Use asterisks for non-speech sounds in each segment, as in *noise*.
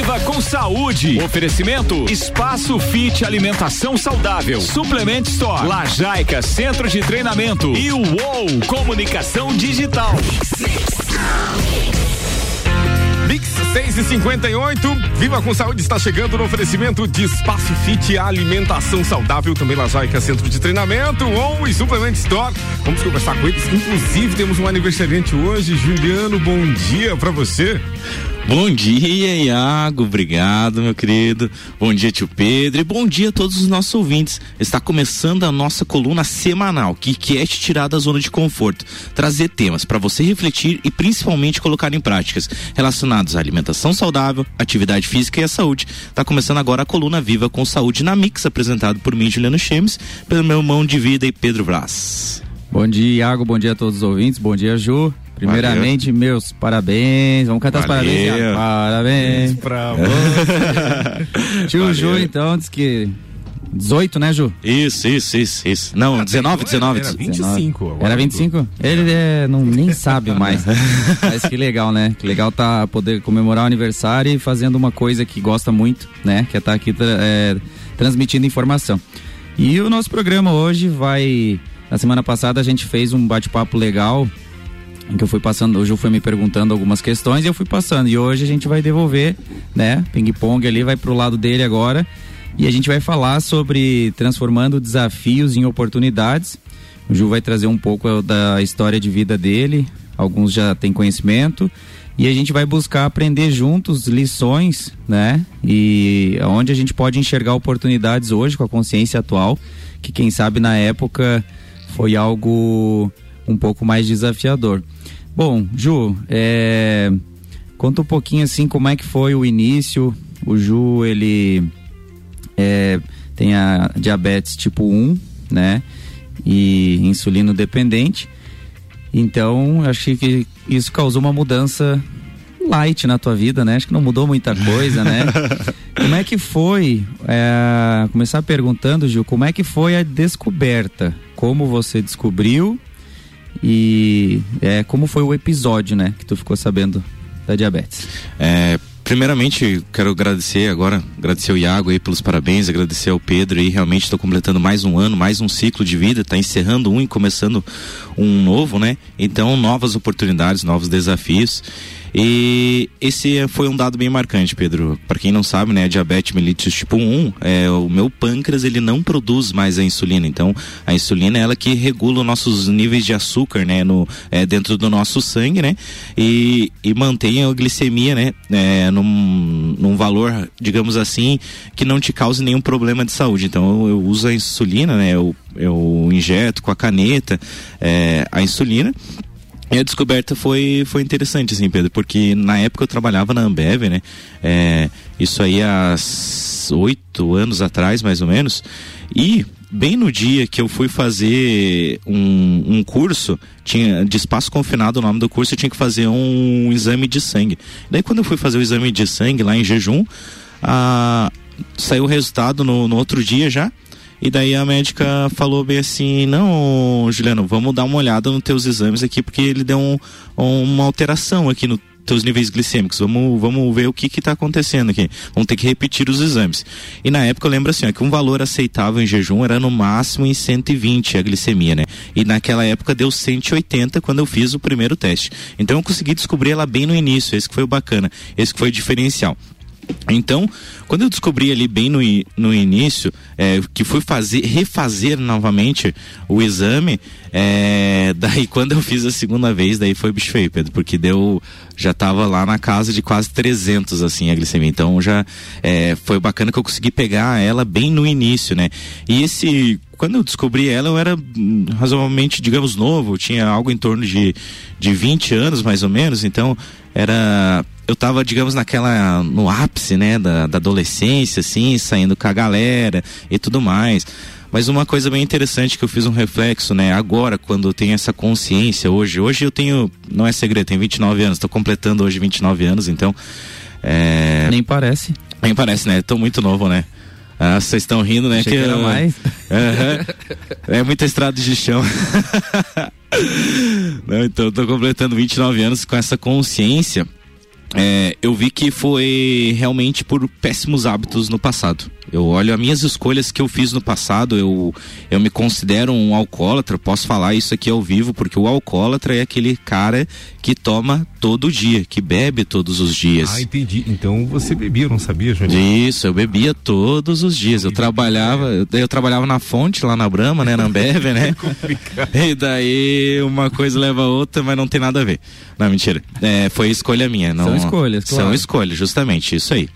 Viva com saúde. Oferecimento Espaço Fit Alimentação Saudável. Suplement Store. Lajaica Centro de Treinamento. E o UOL Comunicação Digital. Mix 6 e 58 Viva com Saúde está chegando no oferecimento de Espaço Fit Alimentação Saudável, também Lajaica Centro de Treinamento, ou e Suplement Store. Vamos conversar com eles. Inclusive, temos um aniversariante hoje. Juliano, bom dia para você. Bom dia, Iago. Obrigado, meu querido. Bom dia, tio Pedro. E bom dia a todos os nossos ouvintes. Está começando a nossa coluna semanal, que quer te tirar da zona de conforto, trazer temas para você refletir e principalmente colocar em práticas relacionados à alimentação saudável, atividade física e à saúde. Está começando agora a coluna Viva com Saúde na Mix, apresentado por mim, Juliano Chemes, pelo meu mão de vida e Pedro Brás. Bom dia, Iago. Bom dia a todos os ouvintes. Bom dia, Ju. Primeiramente, Valeu. meus parabéns. Vamos cantar Valeu. os parabéns. Parabéns pra *laughs* você. Tio Valeu. Ju, então, diz que 18, né, Ju? Isso, isso, isso, isso. Não, 19, 19. Era 25. Agora era 25? Ele é, não, nem sabe mais. *laughs* Mas que legal, né? Que legal tá poder comemorar o aniversário e fazendo uma coisa que gosta muito, né? Que é estar tá aqui é, transmitindo informação. E o nosso programa hoje vai. Na semana passada a gente fez um bate-papo legal que eu fui passando, hoje eu fui me perguntando algumas questões e eu fui passando. E hoje a gente vai devolver, né? Ping-pong ali vai pro lado dele agora. E a gente vai falar sobre transformando desafios em oportunidades. O Ju vai trazer um pouco da história de vida dele, alguns já têm conhecimento. E a gente vai buscar aprender juntos lições, né? E onde a gente pode enxergar oportunidades hoje com a consciência atual, que quem sabe na época foi algo um pouco mais desafiador. Bom, Ju, é... conta um pouquinho assim como é que foi o início. O Ju, ele é... tem a diabetes tipo 1, né? E insulino dependente. Então, acho que isso causou uma mudança light na tua vida, né? Acho que não mudou muita coisa, né? *laughs* como é que foi? É... começar perguntando, Ju, como é que foi a descoberta? Como você descobriu e é, como foi o episódio, né, que tu ficou sabendo da diabetes? É, primeiramente, quero agradecer agora, agradecer o Iago aí pelos parabéns, agradecer ao Pedro aí, realmente estou completando mais um ano, mais um ciclo de vida, está encerrando um e começando um novo, né? Então, novas oportunidades, novos desafios. E esse foi um dado bem marcante, Pedro. Para quem não sabe, né, diabetes mellitus tipo 1, é, o meu pâncreas ele não produz mais a insulina. Então, a insulina é ela que regula os nossos níveis de açúcar, né, no, é, dentro do nosso sangue, né, e, e mantém a glicemia, né, é, num, num valor, digamos assim, que não te cause nenhum problema de saúde. Então, eu, eu uso a insulina, né, eu, eu injeto com a caneta é, a insulina e a descoberta foi, foi interessante, assim, Pedro, porque na época eu trabalhava na Ambev, né? É, isso aí há oito anos atrás, mais ou menos. E bem no dia que eu fui fazer um, um curso, tinha de espaço confinado o nome do curso, eu tinha que fazer um exame de sangue. Daí quando eu fui fazer o exame de sangue lá em jejum, a, saiu o resultado no, no outro dia já. E daí a médica falou bem assim: não, Juliano, vamos dar uma olhada nos teus exames aqui, porque ele deu um, uma alteração aqui no teus níveis glicêmicos. Vamos, vamos ver o que está acontecendo aqui. Vamos ter que repetir os exames. E na época eu lembro assim, ó, que um valor aceitável em jejum era no máximo em 120 a glicemia, né? E naquela época deu 180 quando eu fiz o primeiro teste. Então eu consegui descobrir ela bem no início. Esse que foi o bacana, esse que foi o diferencial. Então, quando eu descobri ali bem no, no início, é, que fui fazer, refazer novamente o exame, é, *laughs* daí quando eu fiz a segunda vez, daí foi bicho feio, Pedro, porque deu, já tava lá na casa de quase 300, assim, a glicemia. Então já é, foi bacana que eu consegui pegar ela bem no início, né? E esse quando eu descobri ela, eu era hum, razoavelmente, digamos, novo, tinha algo em torno de, de 20 anos, mais ou menos, então era eu tava, digamos, naquela. no ápice, né, da, da adolescência, assim, saindo com a galera e tudo mais. Mas uma coisa bem interessante que eu fiz um reflexo, né? Agora, quando eu tenho essa consciência hoje, hoje eu tenho, não é segredo, tenho 29 anos, estou completando hoje 29 anos, então. É... Nem parece. Nem parece, né? Tô muito novo, né? Ah, vocês estão rindo, né? Achei que, que era mais. É muita estrada de chão. *laughs* Não, então, eu tô completando 29 anos com essa consciência é, eu vi que foi realmente por péssimos hábitos no passado. Eu olho as minhas escolhas que eu fiz no passado, eu, eu me considero um alcoólatra, posso falar isso aqui ao vivo, porque o alcoólatra é aquele cara que toma todo dia, que bebe todos os dias. Ah, entendi. Então você bebia, não sabia, Júnior? Isso, eu bebia todos os dias. Eu trabalhava, eu, eu trabalhava na fonte lá na Brama, né, na Ambev, né? *laughs* e daí uma coisa leva a outra, mas não tem nada a ver. Não, mentira. É, foi escolha minha. Não, são escolhas, claro. São escolhas, justamente, isso aí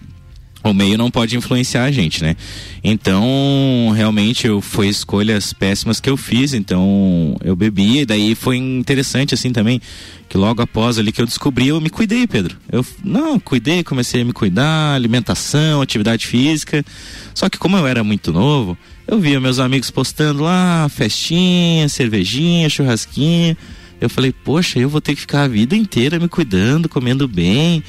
o meio não pode influenciar a gente, né? Então, realmente, eu, foi escolhas péssimas que eu fiz, então eu bebi, e daí foi interessante assim também, que logo após ali que eu descobri, eu me cuidei, Pedro. Eu, não, cuidei, comecei a me cuidar, alimentação, atividade física, só que como eu era muito novo, eu via meus amigos postando lá, festinha, cervejinha, churrasquinha, eu falei, poxa, eu vou ter que ficar a vida inteira me cuidando, comendo bem,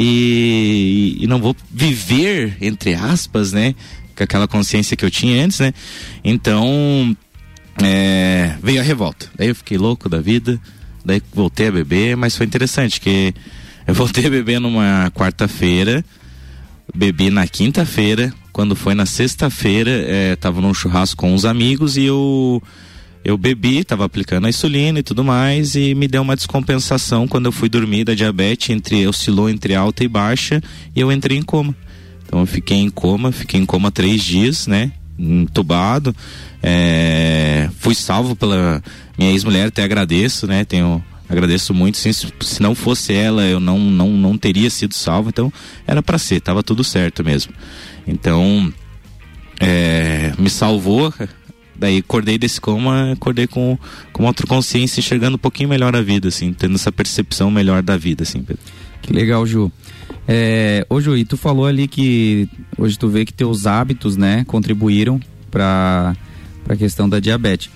e, e não vou viver, entre aspas, né? Com aquela consciência que eu tinha antes, né? Então, é, veio a revolta. Daí eu fiquei louco da vida, daí voltei a beber, mas foi interessante que eu voltei a beber numa quarta-feira, bebi na quinta-feira, quando foi na sexta-feira, é, tava num churrasco com uns amigos e eu eu bebi, estava aplicando a insulina e tudo mais e me deu uma descompensação quando eu fui dormir da diabetes entre oscilou entre alta e baixa e eu entrei em coma. Então eu fiquei em coma, fiquei em coma três dias, né? Entubado. É, fui salvo pela minha ex-mulher, até agradeço, né? Tenho agradeço muito. Se, não fosse ela, eu não, não, não teria sido salvo. Então, era para ser, tava tudo certo mesmo. Então, é, me salvou, Daí acordei desse coma, acordei com, com outra consciência, enxergando um pouquinho melhor a vida, assim, tendo essa percepção melhor da vida, assim, Pedro. Que legal, Ju. É, ô Ju, e tu falou ali que hoje tu vê que teus hábitos, né, contribuíram para a questão da diabetes.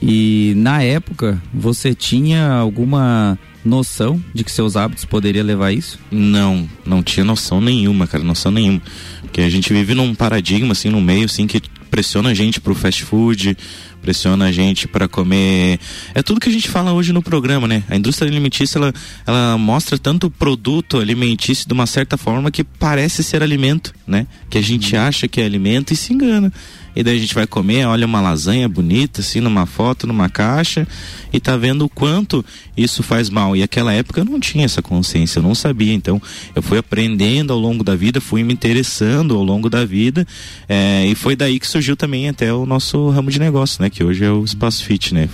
E na época, você tinha alguma noção de que seus hábitos poderiam levar a isso? Não, não tinha noção nenhuma, cara, noção nenhuma. Porque a gente vive num paradigma, assim, no meio, assim, que pressiona a gente pro fast food, pressiona a gente para comer. É tudo que a gente fala hoje no programa, né? A indústria alimentícia ela, ela mostra tanto produto alimentício de uma certa forma que parece ser alimento, né? Que a gente uhum. acha que é alimento e se engana e daí a gente vai comer, olha uma lasanha bonita, assim, numa foto, numa caixa, e tá vendo o quanto isso faz mal. E aquela época eu não tinha essa consciência, eu não sabia. Então, eu fui aprendendo ao longo da vida, fui me interessando ao longo da vida, é, e foi daí que surgiu também até o nosso ramo de negócio, né? Que hoje é o Espaço Fit, né?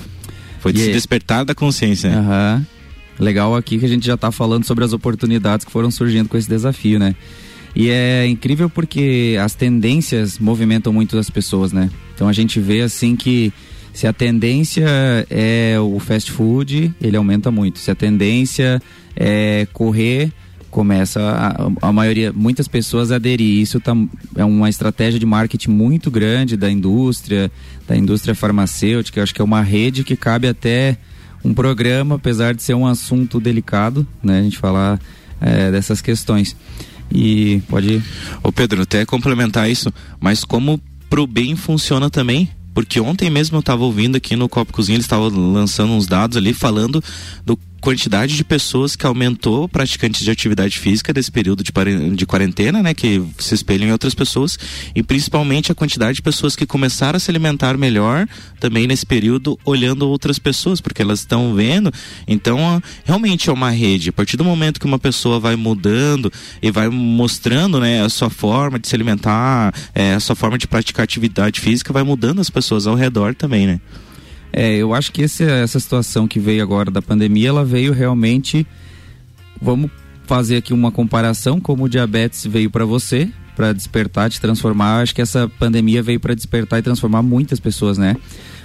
Foi de se despertar da consciência, né? Uhum. Legal aqui que a gente já está falando sobre as oportunidades que foram surgindo com esse desafio, né? E é incrível porque as tendências movimentam muito as pessoas, né? Então a gente vê assim que se a tendência é o fast food, ele aumenta muito. Se a tendência é correr, começa a, a maioria, muitas pessoas aderir. Isso tá, é uma estratégia de marketing muito grande da indústria, da indústria farmacêutica. Eu acho que é uma rede que cabe até um programa, apesar de ser um assunto delicado, né? A gente falar é, dessas questões. E pode. Ô Pedro, até complementar isso, mas como pro bem funciona também? Porque ontem mesmo eu estava ouvindo aqui no Copo Cozinha, eles estavam lançando uns dados ali falando do quantidade de pessoas que aumentou praticantes de atividade física desse período de, de quarentena, né, que se espelham em outras pessoas, e principalmente a quantidade de pessoas que começaram a se alimentar melhor também nesse período, olhando outras pessoas, porque elas estão vendo. Então, realmente é uma rede. A partir do momento que uma pessoa vai mudando e vai mostrando, né, a sua forma de se alimentar, é, a sua forma de praticar atividade física, vai mudando as pessoas ao redor também, né? É, eu acho que esse, essa situação que veio agora da pandemia, ela veio realmente. Vamos fazer aqui uma comparação como o diabetes veio para você, para despertar, te transformar. Acho que essa pandemia veio para despertar e transformar muitas pessoas, né?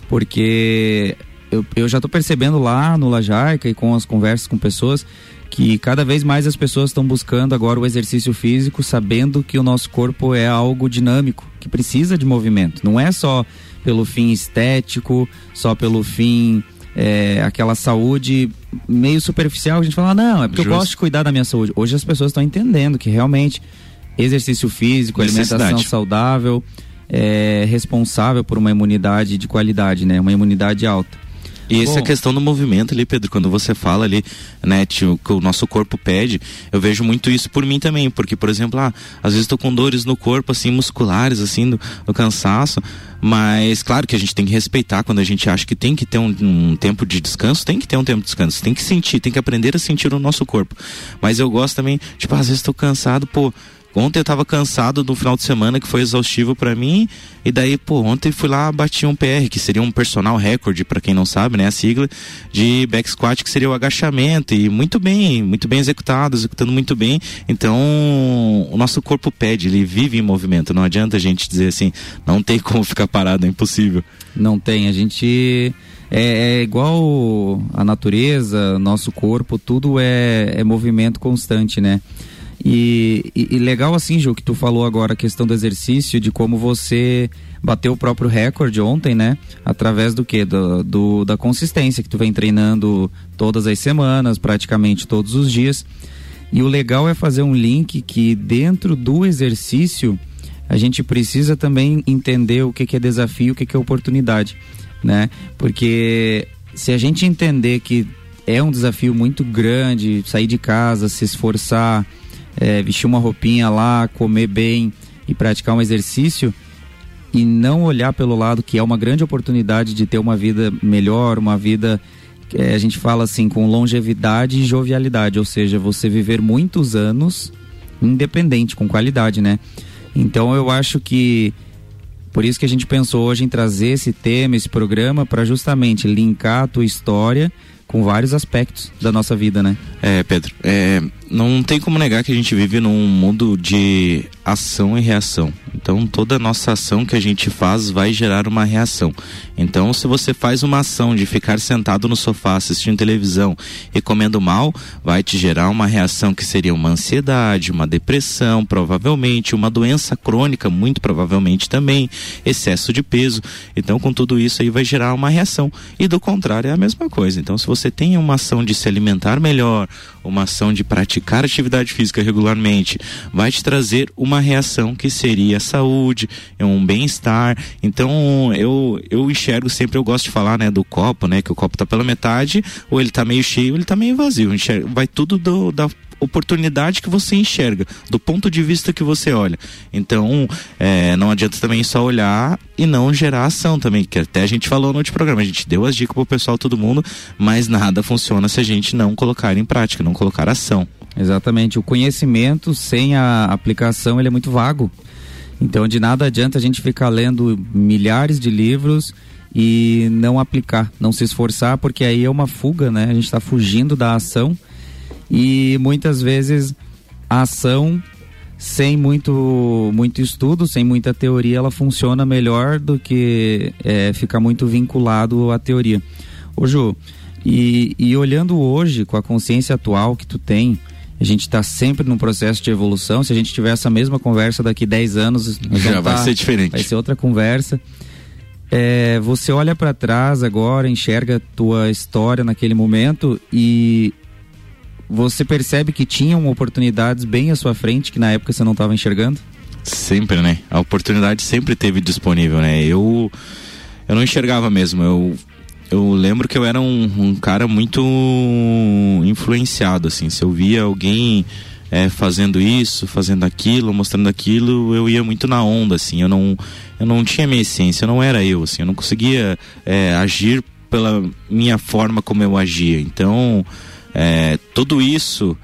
Porque eu, eu já estou percebendo lá no Lajaica e com as conversas com pessoas que cada vez mais as pessoas estão buscando agora o exercício físico, sabendo que o nosso corpo é algo dinâmico, que precisa de movimento. Não é só pelo fim estético, só pelo fim é, aquela saúde meio superficial. A gente fala, não, é porque Justo. eu gosto de cuidar da minha saúde. Hoje as pessoas estão entendendo que realmente exercício físico, alimentação saudável é responsável por uma imunidade de qualidade, né? Uma imunidade alta. E essa Bom, questão do movimento ali, Pedro, quando você fala ali, né, tio, que o nosso corpo pede, eu vejo muito isso por mim também, porque, por exemplo, ah, às vezes estou com dores no corpo, assim, musculares, assim, no, no, cansaço, mas claro que a gente tem que respeitar quando a gente acha que tem que ter um, um, tempo de descanso, tem que ter um tempo de descanso, tem que sentir, tem que aprender a sentir o nosso corpo. Mas eu gosto também, tipo, às vezes estou cansado, pô, Ontem eu tava cansado do final de semana que foi exaustivo para mim. E daí, pô, ontem fui lá, bati um PR, que seria um personal record, para quem não sabe, né? A sigla de back squat, que seria o agachamento. E muito bem, muito bem executado, executando muito bem. Então, o nosso corpo pede, ele vive em movimento. Não adianta a gente dizer assim, não tem como ficar parado, é impossível. Não tem, a gente. É, é, igual a natureza, nosso corpo, tudo é, é movimento constante, né? E, e, e, legal assim, Ju, que tu falou agora a questão do exercício, de como você bateu o próprio recorde ontem, né? Através do que? Do, do, da consistência que tu vem treinando todas as semanas, praticamente todos os dias. E o legal é fazer um link que dentro do exercício a gente precisa também entender o que, que é desafio, o que, que é oportunidade, né? Porque se a gente entender que é um desafio muito grande sair de casa, se esforçar, é, vestir uma roupinha lá, comer bem e praticar um exercício e não olhar pelo lado que é uma grande oportunidade de ter uma vida melhor, uma vida é, a gente fala assim com longevidade e jovialidade, ou seja, você viver muitos anos independente, com qualidade, né? Então eu acho que por isso que a gente pensou hoje em trazer esse tema, esse programa para justamente linkar a tua história com vários aspectos da nossa vida, né? É, Pedro, é, não tem como negar que a gente vive num mundo de ação e reação. Então, toda nossa ação que a gente faz vai gerar uma reação. Então, se você faz uma ação de ficar sentado no sofá assistindo televisão e comendo mal, vai te gerar uma reação que seria uma ansiedade, uma depressão, provavelmente, uma doença crônica, muito provavelmente também, excesso de peso. Então, com tudo isso aí vai gerar uma reação. E do contrário é a mesma coisa. Então, se você tem uma ação de se alimentar melhor, uma ação de praticar atividade física regularmente, vai te trazer uma reação que seria saúde, é um bem-estar. Então, eu eu enxergo sempre, eu gosto de falar, né, do copo, né, que o copo tá pela metade, ou ele tá meio cheio, ou ele tá meio vazio. Enxergo, vai tudo do, da oportunidade que você enxerga, do ponto de vista que você olha. Então, é, não adianta também só olhar e não gerar ação também, que até a gente falou no outro programa, a gente deu as dicas pro pessoal, todo mundo, mas nada funciona se a gente não colocar em prática, não colocar ação. Exatamente, o conhecimento sem a aplicação ele é muito vago. Então, de nada adianta a gente ficar lendo milhares de livros e não aplicar, não se esforçar, porque aí é uma fuga, né? A gente está fugindo da ação e muitas vezes a ação sem muito muito estudo, sem muita teoria, ela funciona melhor do que é, ficar muito vinculado à teoria. Ô Ju, e, e olhando hoje com a consciência atual que tu tem, a gente está sempre num processo de evolução. Se a gente tiver essa mesma conversa daqui 10 anos, já vai tá, ser diferente. Vai ser outra conversa. É, você olha para trás agora, enxerga tua história naquele momento e você percebe que tinham oportunidades bem à sua frente que na época você não estava enxergando? Sempre, né? A oportunidade sempre teve disponível, né? Eu eu não enxergava mesmo. Eu eu lembro que eu era um, um cara muito influenciado, assim. Se eu via alguém é, fazendo isso, fazendo aquilo, mostrando aquilo, eu ia muito na onda, assim. Eu não, eu não tinha minha essência, eu não era eu, assim. Eu não conseguia é, agir pela minha forma como eu agia. Então, é, tudo isso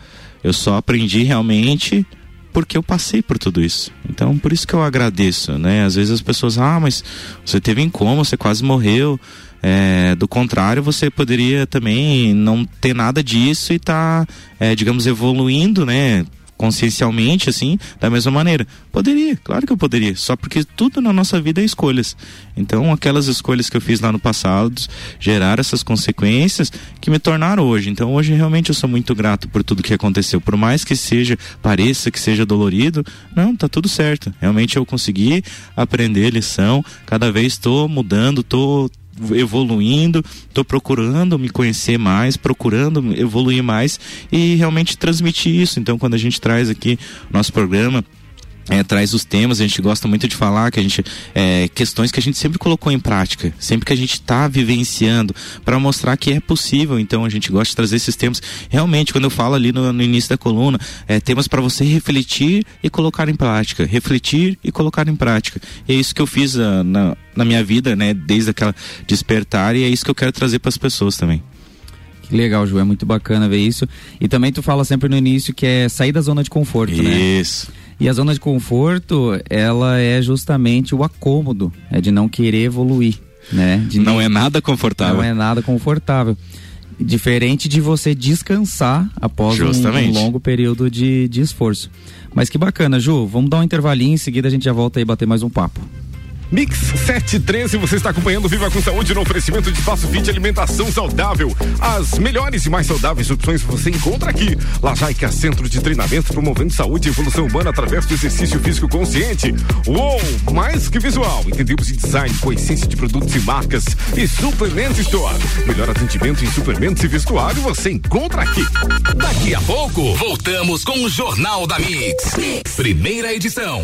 eu só aprendi realmente porque eu passei por tudo isso. Então, por isso que eu agradeço, né? Às vezes as pessoas, ah, mas você teve em coma, você quase morreu. É, do contrário, você poderia também não ter nada disso e tá, é, digamos, evoluindo, né? Consciencialmente, assim, da mesma maneira? Poderia, claro que eu poderia, só porque tudo na nossa vida é escolhas. Então, aquelas escolhas que eu fiz lá no passado geraram essas consequências que me tornaram hoje. Então, hoje realmente eu sou muito grato por tudo que aconteceu. Por mais que seja, pareça que seja dolorido, não, tá tudo certo. Realmente eu consegui aprender lição, cada vez estou mudando, estou evoluindo, estou procurando me conhecer mais, procurando evoluir mais e realmente transmitir isso. Então, quando a gente traz aqui nosso programa é, traz os temas, a gente gosta muito de falar que a gente é, questões que a gente sempre colocou em prática, sempre que a gente está vivenciando para mostrar que é possível. Então a gente gosta de trazer esses temas. Realmente, quando eu falo ali no, no início da coluna, é, temas para você refletir e colocar em prática, refletir e colocar em prática. E é isso que eu fiz uh, na, na minha vida, né? Desde aquela despertar e é isso que eu quero trazer para as pessoas também. Que legal, Ju, é muito bacana ver isso. E também tu fala sempre no início que é sair da zona de conforto, isso. né? Isso. E a zona de conforto, ela é justamente o acômodo, é de não querer evoluir, né? De não, não é nada confortável. Não é nada confortável. Diferente de você descansar após um, um, longo período de, de esforço. Mas que bacana, Ju. Vamos dar um intervalinho, em seguida a gente já volta aí bater mais um papo. Mix 713, você está acompanhando Viva com Saúde no oferecimento de Espaço Fit Alimentação Saudável. As melhores e mais saudáveis opções você encontra aqui. Lajaica Centro de Treinamento promovendo saúde e evolução humana através do exercício físico consciente. Uou, mais que visual. Entendemos em design com essência de produtos e marcas. E Suplemento Store. Melhor atendimento em suplementos e vestuário você encontra aqui. Daqui a pouco, voltamos com o Jornal da mix. Primeira edição.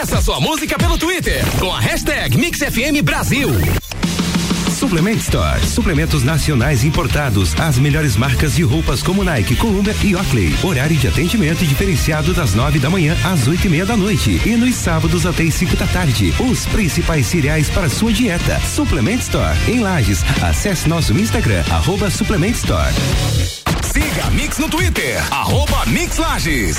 Peça sua música pelo Twitter com a hashtag MixFM Brasil. Suplement Store. Suplementos nacionais importados. As melhores marcas de roupas como Nike, Columbia e Oakley. Horário de atendimento diferenciado das nove da manhã às oito e meia da noite. E nos sábados até as cinco da tarde. Os principais cereais para sua dieta. Suplement Store. Em Lages. Acesse nosso Instagram, arroba Suplement Store. Siga a Mix no Twitter, arroba Mix Lages.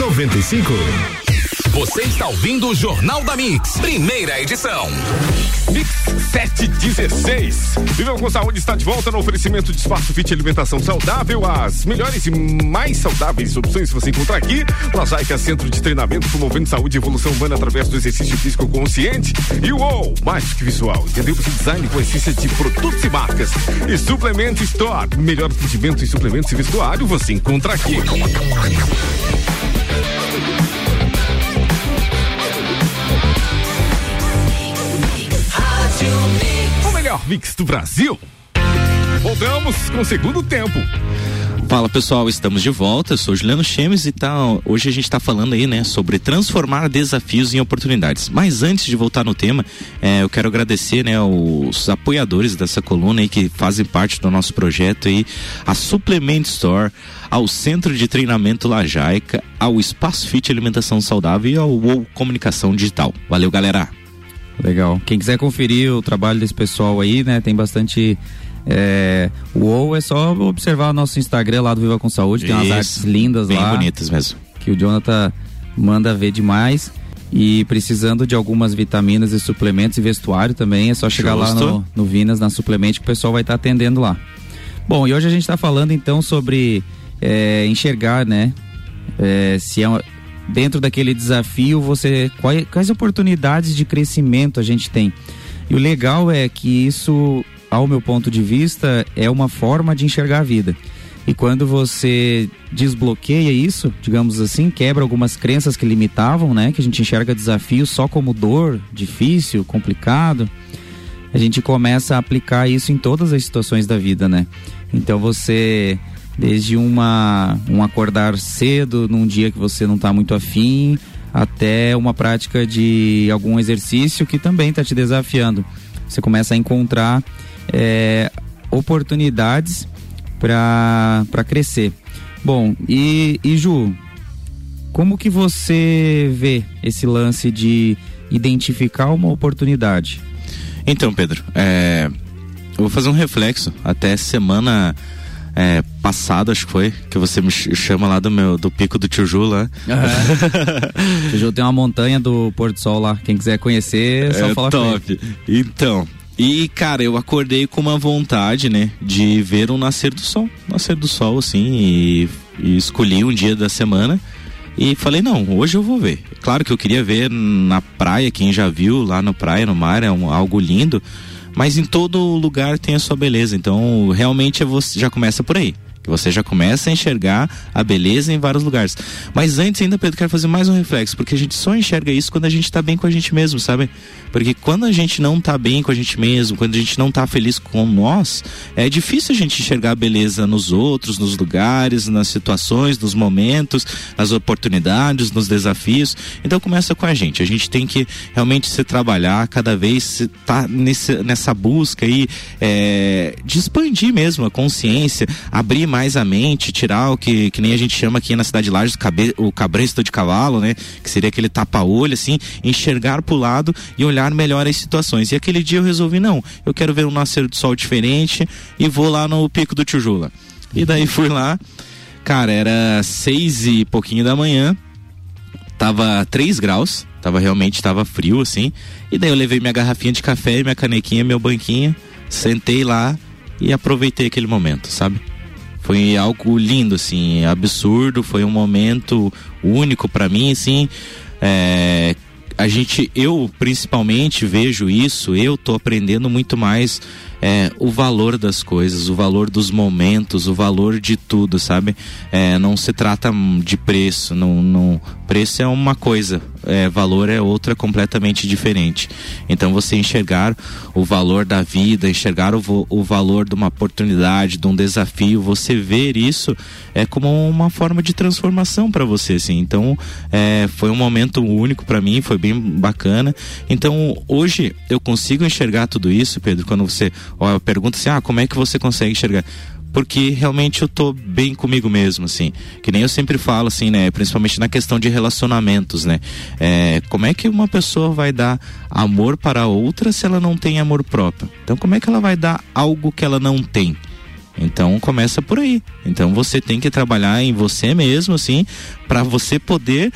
95. Você está ouvindo o Jornal da Mix, primeira edição. Mix 716. Viva com Saúde está de volta no oferecimento de Espaço Fit Alimentação Saudável. As melhores e mais saudáveis opções você encontra aqui. Lajaica Centro de Treinamento, promovendo saúde e evolução humana através do exercício físico consciente. E o mais que visual. Entendemos o design com essência de produtos e marcas. E Suplemento Store. Melhor atendimento em suplementos e vestuário você encontra aqui. O melhor mix do Brasil. Voltamos com o segundo tempo. Fala pessoal, estamos de volta. Eu sou Juliano Chemes e tal. Hoje a gente está falando aí, né, sobre transformar desafios em oportunidades. Mas antes de voltar no tema, é, eu quero agradecer, né, os apoiadores dessa coluna aí que fazem parte do nosso projeto aí, a Suplement Store, ao Centro de Treinamento Lajaica, ao Espaço Fit Alimentação Saudável e ao UOL Comunicação Digital. Valeu, galera. Legal. Quem quiser conferir o trabalho desse pessoal aí, né, tem bastante é, ou é só observar nosso Instagram lá do Viva com Saúde, tem umas Isso, artes lindas bem lá. Bem bonitas mesmo. Que o Jonathan manda ver demais. E precisando de algumas vitaminas e suplementos e vestuário também, é só chegar Justo. lá no, no Vinas, na Suplemente, que o pessoal vai estar tá atendendo lá. Bom, e hoje a gente está falando então sobre é, enxergar, né? É, se é dentro daquele desafio, você quais, quais oportunidades de crescimento a gente tem. E o legal é que isso ao meu ponto de vista, é uma forma de enxergar a vida. E quando você desbloqueia isso, digamos assim, quebra algumas crenças que limitavam, né? Que a gente enxerga desafio só como dor, difícil, complicado. A gente começa a aplicar isso em todas as situações da vida, né? Então você, desde uma, um acordar cedo num dia que você não está muito afim, até uma prática de algum exercício que também está te desafiando. Você começa a encontrar é, oportunidades para crescer. Bom, e, e Ju, como que você vê esse lance de identificar uma oportunidade? Então, Pedro, é, eu vou fazer um reflexo. Até semana é, passada, acho que foi, que você me chama lá do meu do pico do Tiju lá. Uhum. *laughs* Tiju tem uma montanha do Porto Sol lá. Quem quiser conhecer, é só é falar top. Então, e, cara, eu acordei com uma vontade, né, de ver o nascer do sol. Nascer do sol, assim, e, e, escolhi um dia da semana e falei, não, hoje eu vou ver. Claro que eu queria ver na praia, quem já viu lá na praia, no mar, é um, algo lindo. Mas em todo lugar tem a sua beleza. Então, realmente, você já começa por aí que você já começa a enxergar a beleza em vários lugares. Mas antes ainda, Pedro, quero fazer mais um reflexo, porque a gente só enxerga isso quando a gente está bem com a gente mesmo, sabe? Porque quando a gente não está bem com a gente mesmo, quando a gente não está feliz com nós, é difícil a gente enxergar a beleza nos outros, nos lugares, nas situações, nos momentos, nas oportunidades, nos desafios. Então começa com a gente. A gente tem que realmente se trabalhar cada vez, tá nessa busca aí é, de expandir mesmo a consciência, abrir mais a mente, tirar o que, que nem a gente chama aqui na cidade de Lages, o cabresto de cavalo, né? Que seria aquele tapa-olho, assim, enxergar pro lado e olhar melhor as situações. E aquele dia eu resolvi, não, eu quero ver um nascer do sol diferente e vou lá no Pico do Tijula. E daí fui lá, cara, era seis e pouquinho da manhã, tava três graus, tava realmente, tava frio, assim, e daí eu levei minha garrafinha de café, minha canequinha, meu banquinho, sentei lá e aproveitei aquele momento, sabe? Foi algo lindo, assim, absurdo. Foi um momento único para mim, assim. É, a gente, eu principalmente vejo isso. Eu tô aprendendo muito mais é, o valor das coisas, o valor dos momentos, o valor de tudo, sabe? É, não se trata de preço, não, não, preço é uma coisa, é, valor é outra completamente diferente. Então você enxergar o valor da vida, enxergar o, o valor de uma oportunidade, de um desafio, você ver isso é como uma forma de transformação para você, assim. Então é, foi um momento único para mim, foi bem bacana. Então hoje eu consigo enxergar tudo isso, Pedro, quando você pergunta assim, ah, como é que você consegue enxergar? Porque realmente eu tô bem comigo mesmo, assim. Que nem eu sempre falo, assim, né? Principalmente na questão de relacionamentos, né? É, como é que uma pessoa vai dar amor para outra se ela não tem amor próprio? Então, como é que ela vai dar algo que ela não tem? Então começa por aí. Então você tem que trabalhar em você mesmo, assim, para você poder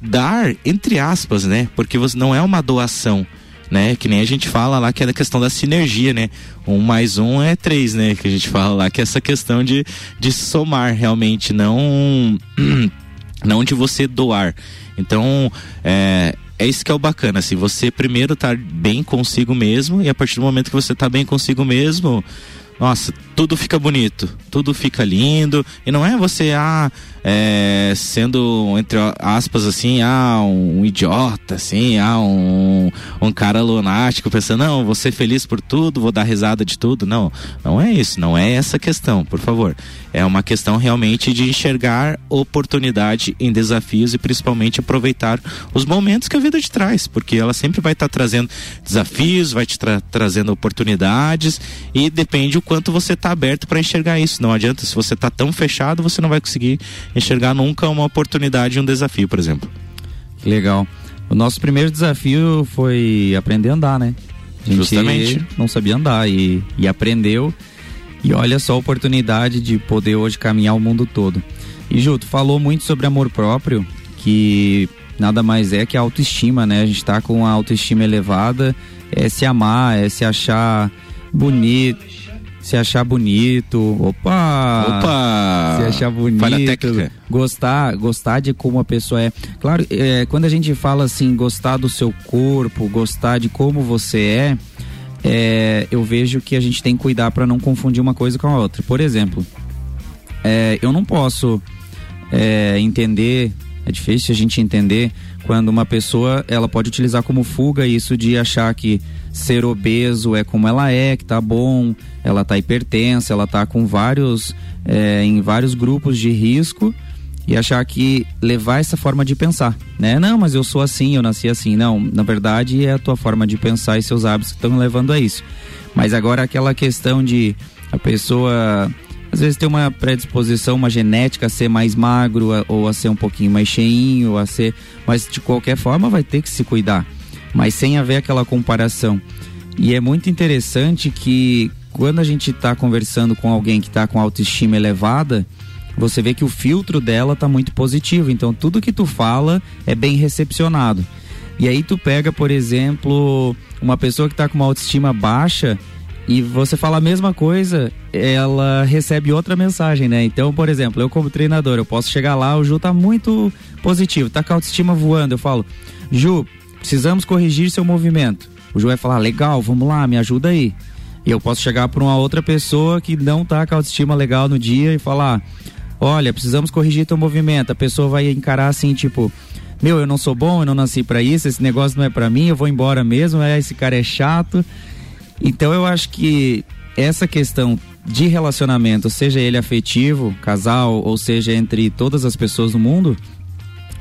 dar, entre aspas, né? Porque você não é uma doação né? Que nem a gente fala lá que é a questão da sinergia, né? Um mais um é três, né? Que a gente fala lá que é essa questão de, de somar realmente, não *clears throat* não de você doar. Então, é, é isso que é o bacana, assim, você primeiro tá bem consigo mesmo e a partir do momento que você tá bem consigo mesmo, nossa, tudo fica bonito, tudo fica lindo. E não é você, ah, é, sendo, entre aspas, assim, ah, um, idiota, assim, ah, um, um cara lunático, pensando, não, vou ser feliz por tudo, vou dar risada de tudo. Não, não é isso, não é essa questão, por favor. É uma questão realmente de enxergar oportunidade em desafios e principalmente aproveitar os momentos que a vida te traz, porque ela sempre vai estar tá trazendo desafios, vai te tra trazendo oportunidades e depende o quanto você está aberto para enxergar isso. Não adianta, se você está tão fechado, você não vai conseguir enxergar nunca uma oportunidade e um desafio, por exemplo. Legal. O nosso primeiro desafio foi aprender a andar, né? A gente Justamente. não sabia andar e, e aprendeu. E olha só a oportunidade de poder hoje caminhar o mundo todo. E Ju, tu falou muito sobre amor próprio, que nada mais é que a autoestima, né? A gente tá com a autoestima elevada, é se amar, é se achar bonito, se achar bonito, opa, opa, achar bonito, gostar, gostar de como a pessoa é. Claro, é, quando a gente fala assim, gostar do seu corpo, gostar de como você é, é eu vejo que a gente tem que cuidar para não confundir uma coisa com a outra. Por exemplo, é, eu não posso é, entender, é difícil a gente entender quando uma pessoa ela pode utilizar como fuga isso de achar que ser obeso é como ela é, que tá bom, ela tá hipertensa, ela tá com vários é, em vários grupos de risco e achar que levar essa forma de pensar, né? Não, mas eu sou assim, eu nasci assim. Não, na verdade é a tua forma de pensar e seus hábitos que estão levando a isso. Mas agora aquela questão de a pessoa às vezes tem uma predisposição, uma genética a ser mais magro ou a ser um pouquinho mais cheinho, a ser, mas de qualquer forma vai ter que se cuidar, mas sem haver aquela comparação. E é muito interessante que quando a gente está conversando com alguém que está com autoestima elevada, você vê que o filtro dela tá muito positivo. Então tudo que tu fala é bem recepcionado. E aí tu pega, por exemplo, uma pessoa que está com uma autoestima baixa e você fala a mesma coisa, ela recebe outra mensagem, né? Então, por exemplo, eu como treinador, eu posso chegar lá, o Ju tá muito positivo, tá com a autoestima voando. Eu falo, Ju, precisamos corrigir seu movimento. O Ju vai falar, legal, vamos lá, me ajuda aí. E eu posso chegar para uma outra pessoa que não tá com a autoestima legal no dia e falar, olha, precisamos corrigir teu movimento. A pessoa vai encarar assim, tipo, meu, eu não sou bom, eu não nasci para isso, esse negócio não é para mim, eu vou embora mesmo, é, esse cara é chato. Então eu acho que essa questão de relacionamento, seja ele afetivo, casal, ou seja entre todas as pessoas do mundo,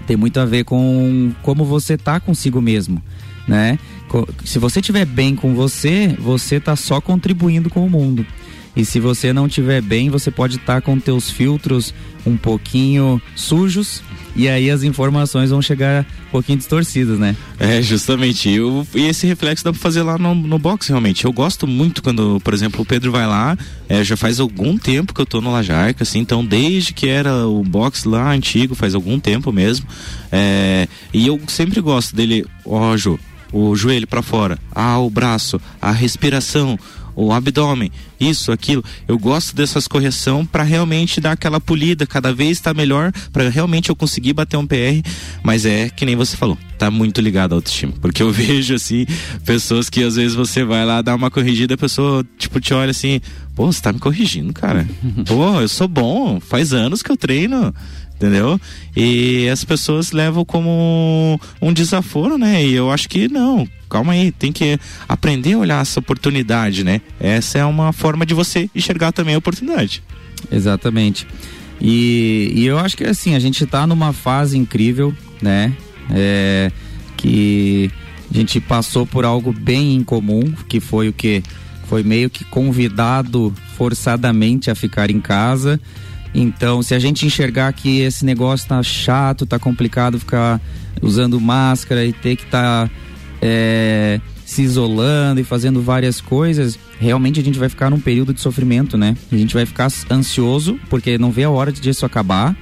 tem muito a ver com como você tá consigo mesmo, né? Se você estiver bem com você, você tá só contribuindo com o mundo. E se você não estiver bem, você pode estar tá com teus filtros um pouquinho sujos e aí as informações vão chegar um pouquinho distorcidas, né? É, justamente. Eu, e esse reflexo dá pra fazer lá no, no box, realmente. Eu gosto muito quando, por exemplo, o Pedro vai lá, é, já faz algum tempo que eu tô no Lajarca, assim, então desde que era o box lá antigo, faz algum tempo mesmo. É, e eu sempre gosto dele, ó, Ju, o joelho para fora, ah, o braço, a respiração, o abdômen, isso, aquilo. Eu gosto dessas correção para realmente dar aquela polida, cada vez está melhor, para realmente eu conseguir bater um PR, mas é que nem você falou, tá muito ligado ao autoestima, porque eu *laughs* vejo assim, pessoas que às vezes você vai lá dar uma corrigida, a pessoa tipo te olha assim, pô, você tá me corrigindo, cara. *laughs* Pô, eu sou bom, faz anos que eu treino entendeu? E as pessoas levam como um desaforo, né? E eu acho que não, calma aí, tem que aprender a olhar essa oportunidade, né? Essa é uma forma de você enxergar também a oportunidade. Exatamente. E, e eu acho que assim, a gente está numa fase incrível, né? É, que a gente passou por algo bem incomum, que foi o que? Foi meio que convidado forçadamente a ficar em casa então, se a gente enxergar que esse negócio tá chato, tá complicado ficar usando máscara e ter que estar tá, é, se isolando e fazendo várias coisas, realmente a gente vai ficar num período de sofrimento, né? A gente vai ficar ansioso porque não vê a hora de isso acabar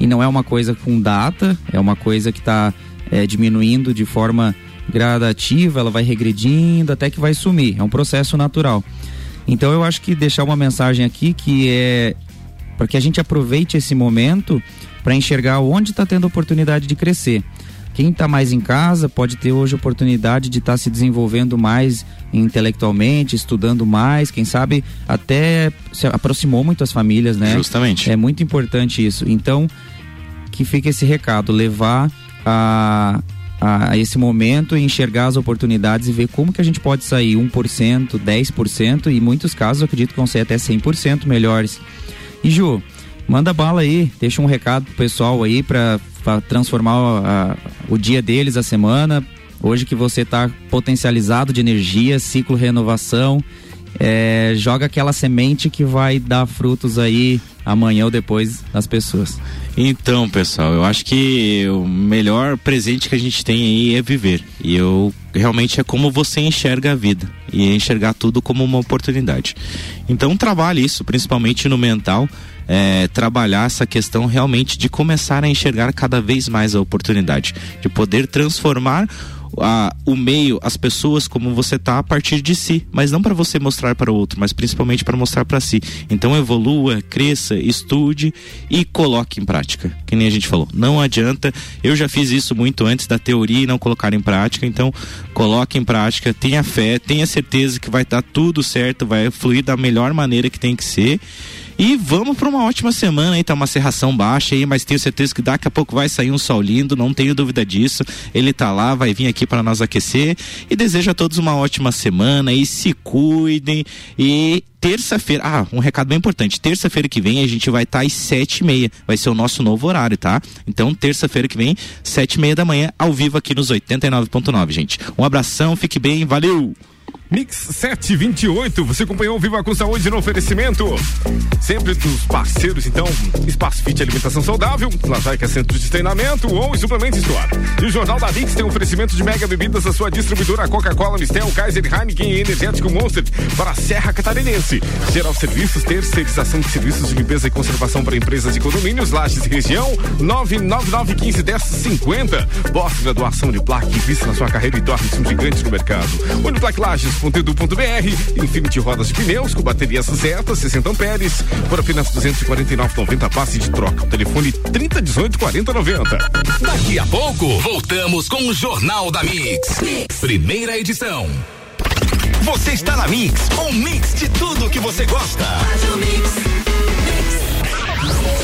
e não é uma coisa com data, é uma coisa que está é, diminuindo de forma gradativa, ela vai regredindo até que vai sumir. É um processo natural. Então eu acho que deixar uma mensagem aqui que é para que a gente aproveite esse momento para enxergar onde está tendo oportunidade de crescer. Quem está mais em casa pode ter hoje oportunidade de estar tá se desenvolvendo mais intelectualmente, estudando mais, quem sabe até se aproximou muito as famílias, né? Justamente. É muito importante isso. Então, que fique esse recado, levar a, a, a, esse momento e enxergar as oportunidades e ver como que a gente pode sair 1%, 10% e em muitos casos eu acredito que vão ser até 100% melhores. E Ju, manda bala aí, deixa um recado pro pessoal aí para transformar a, o dia deles, a semana. Hoje que você tá potencializado de energia, ciclo renovação, é, joga aquela semente que vai dar frutos aí amanhã ou depois das pessoas. Então, pessoal, eu acho que o melhor presente que a gente tem aí é viver. E eu realmente é como você enxerga a vida e enxergar tudo como uma oportunidade. Então, trabalhe isso, principalmente no mental. É, trabalhar essa questão realmente de começar a enxergar cada vez mais a oportunidade, de poder transformar a, o meio, as pessoas como você tá a partir de si, mas não para você mostrar para o outro, mas principalmente para mostrar para si. Então evolua, cresça, estude e coloque em prática. Que nem a gente falou, não adianta. Eu já fiz isso muito antes da teoria e não colocar em prática, então coloque em prática, tenha fé, tenha certeza que vai dar tudo certo, vai fluir da melhor maneira que tem que ser. E vamos para uma ótima semana aí, tá uma serração baixa aí, mas tenho certeza que daqui a pouco vai sair um sol lindo, não tenho dúvida disso. Ele tá lá, vai vir aqui para nós aquecer e desejo a todos uma ótima semana e se cuidem e terça-feira, ah, um recado bem importante, terça-feira que vem a gente vai estar tá às sete e meia, vai ser o nosso novo horário, tá? Então, terça-feira que vem, sete e meia da manhã, ao vivo aqui nos 89.9, gente. Um abração, fique bem, valeu! Mix 728, você acompanhou Viva com Saúde no oferecimento. Sempre dos parceiros, então, Espaço Fit Alimentação Saudável, Lajaica Centro de Treinamento ou Suplemento Store. E o Jornal da Mix tem um oferecimento de mega bebidas da sua distribuidora Coca-Cola, Mistel, Kaiser, Heineken e Energético Monster para a Serra Catarinense. Geral Serviços, terceirização de serviços de limpeza e conservação para empresas e condomínios, Lages e região, 999 15 10 50. Pós-graduação de placa e vista na sua carreira e torne-se um gigante no mercado. Uniplac Lages Lages.edu.br, Infinity Rodas de Pneus com baterias Zeta 60 amperes, por apenas 249,90 passe de troca. O telefone 3018 4090. Daqui a pouco, voltamos com o Jornal da mix. mix. Primeira edição. Você está na Mix, um mix de tudo que você gosta.